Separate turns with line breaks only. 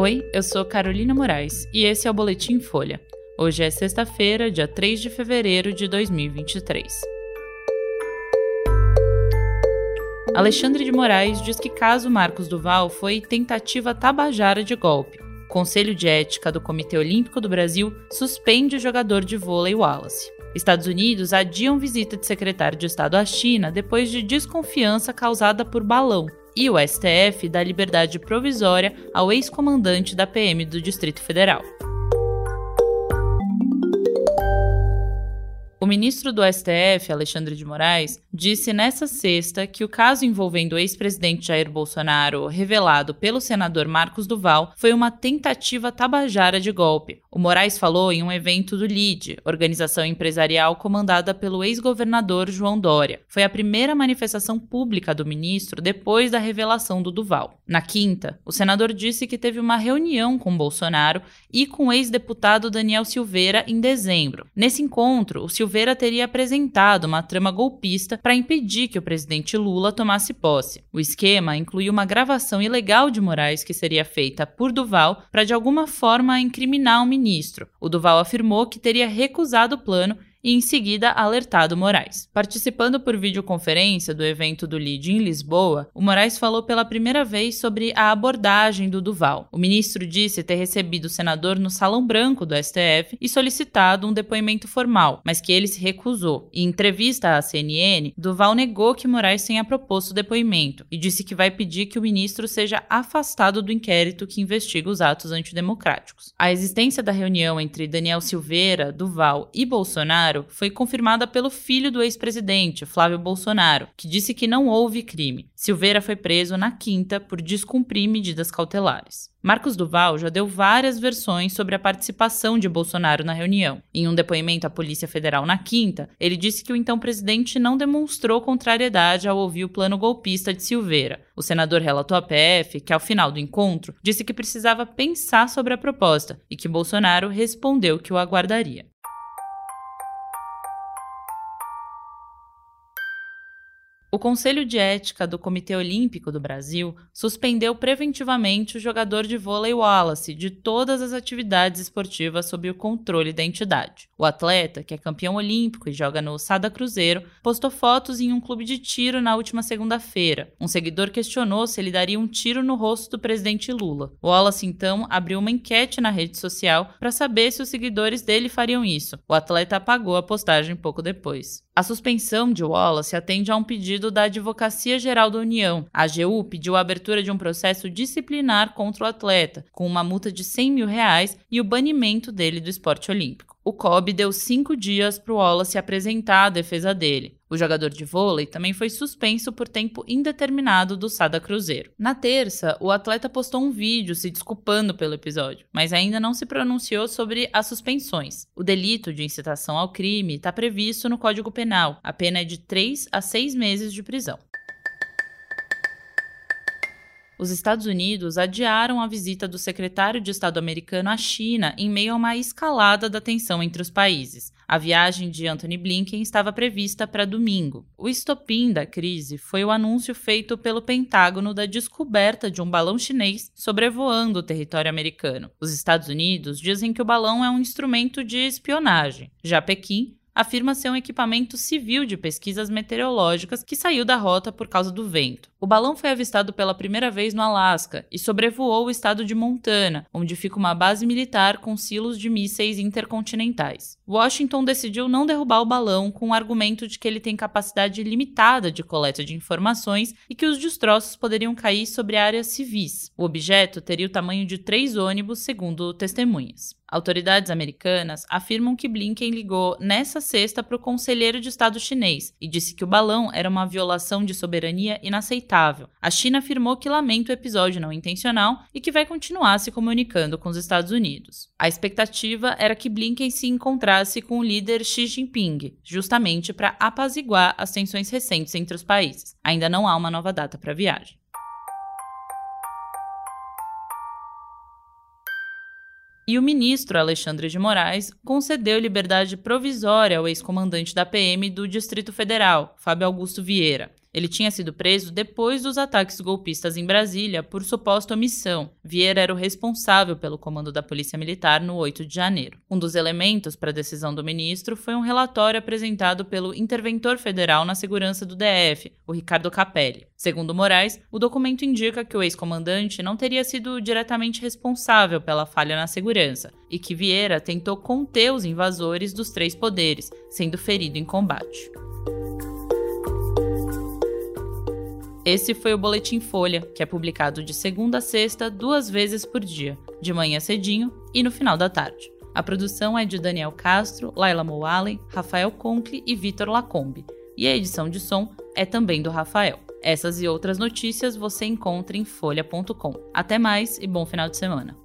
Oi, eu sou Carolina Moraes e esse é o Boletim Folha. Hoje é sexta-feira, dia 3 de fevereiro de 2023. Alexandre de Moraes diz que caso Marcos Duval foi tentativa tabajara de golpe. O Conselho de Ética do Comitê Olímpico do Brasil suspende o jogador de vôlei Wallace. Estados Unidos adiam visita de secretário de Estado à China depois de desconfiança causada por balão, e o STF dá liberdade provisória ao ex-comandante da PM do Distrito Federal. O ministro do STF, Alexandre de Moraes, disse nesta sexta que o caso envolvendo o ex-presidente Jair Bolsonaro, revelado pelo senador Marcos Duval, foi uma tentativa tabajara de golpe. O Moraes falou em um evento do LIDE, organização empresarial comandada pelo ex-governador João Dória. Foi a primeira manifestação pública do ministro depois da revelação do Duval. Na quinta, o senador disse que teve uma reunião com Bolsonaro e com o ex-deputado Daniel Silveira em dezembro. Nesse encontro, o Silveira Silveira teria apresentado uma trama golpista para impedir que o presidente Lula tomasse posse. O esquema incluía uma gravação ilegal de Moraes que seria feita por Duval para de alguma forma incriminar o ministro. O Duval afirmou que teria recusado o plano e em seguida alertado Moraes. Participando por videoconferência do evento do LID em Lisboa, o Moraes falou pela primeira vez sobre a abordagem do Duval. O ministro disse ter recebido o senador no Salão Branco do STF e solicitado um depoimento formal, mas que ele se recusou. Em entrevista à CNN, Duval negou que Moraes tenha proposto o depoimento e disse que vai pedir que o ministro seja afastado do inquérito que investiga os atos antidemocráticos. A existência da reunião entre Daniel Silveira, Duval e Bolsonaro Bolsonaro foi confirmada pelo filho do ex-presidente, Flávio Bolsonaro, que disse que não houve crime. Silveira foi preso na quinta por descumprir medidas cautelares. Marcos Duval já deu várias versões sobre a participação de Bolsonaro na reunião. Em um depoimento à Polícia Federal na quinta, ele disse que o então presidente não demonstrou contrariedade ao ouvir o plano golpista de Silveira. O senador relatou à PF que, ao final do encontro, disse que precisava pensar sobre a proposta e que Bolsonaro respondeu que o aguardaria. O Conselho de Ética do Comitê Olímpico do Brasil suspendeu preventivamente o jogador de vôlei Wallace de todas as atividades esportivas sob o controle da entidade. O atleta, que é campeão olímpico e joga no Sada Cruzeiro, postou fotos em um clube de tiro na última segunda-feira. Um seguidor questionou se ele daria um tiro no rosto do presidente Lula. Wallace então abriu uma enquete na rede social para saber se os seguidores dele fariam isso. O atleta apagou a postagem pouco depois. A suspensão de Wallace atende a um pedido da Advocacia Geral da União. A AGU pediu a abertura de um processo disciplinar contra o atleta, com uma multa de 100 mil reais e o banimento dele do esporte olímpico. O COB deu cinco dias para o Wallace apresentar a defesa dele. O jogador de vôlei também foi suspenso por tempo indeterminado do Sada Cruzeiro. Na terça, o atleta postou um vídeo se desculpando pelo episódio, mas ainda não se pronunciou sobre as suspensões. O delito de incitação ao crime está previsto no Código Penal. A pena é de 3 a 6 meses de prisão os Estados Unidos adiaram a visita do secretário de Estado americano à China em meio a uma escalada da tensão entre os países. A viagem de Anthony Blinken estava prevista para domingo. O estopim da crise foi o anúncio feito pelo Pentágono da descoberta de um balão chinês sobrevoando o território americano. Os Estados Unidos dizem que o balão é um instrumento de espionagem. Já Pequim afirma ser um equipamento civil de pesquisas meteorológicas que saiu da rota por causa do vento. O balão foi avistado pela primeira vez no Alasca e sobrevoou o estado de Montana, onde fica uma base militar com silos de mísseis intercontinentais. Washington decidiu não derrubar o balão com o argumento de que ele tem capacidade limitada de coleta de informações e que os destroços poderiam cair sobre áreas civis. O objeto teria o tamanho de três ônibus, segundo testemunhas. Autoridades americanas afirmam que Blinken ligou nessa sexta para o conselheiro de Estado chinês e disse que o balão era uma violação de soberania inaceitável. A China afirmou que lamenta o episódio não intencional e que vai continuar se comunicando com os Estados Unidos. A expectativa era que Blinken se encontrasse com o líder Xi Jinping, justamente para apaziguar as tensões recentes entre os países. Ainda não há uma nova data para a viagem. e o ministro Alexandre de Moraes concedeu liberdade provisória ao ex-comandante da PM do Distrito Federal, Fábio Augusto Vieira. Ele tinha sido preso depois dos ataques golpistas em Brasília por suposta omissão. Vieira era o responsável pelo comando da Polícia Militar no 8 de janeiro. Um dos elementos para a decisão do ministro foi um relatório apresentado pelo interventor federal na segurança do DF, o Ricardo Capelli. Segundo Moraes, o documento indica que o ex-comandante não teria sido diretamente responsável pela falha na segurança e que Vieira tentou conter os invasores dos três poderes, sendo ferido em combate. Esse foi o Boletim Folha, que é publicado de segunda a sexta, duas vezes por dia, de manhã cedinho e no final da tarde. A produção é de Daniel Castro, Laila Moalen, Rafael Conkle e Vitor Lacombe, e a edição de som é também do Rafael. Essas e outras notícias você encontra em folha.com. Até mais e bom final de semana.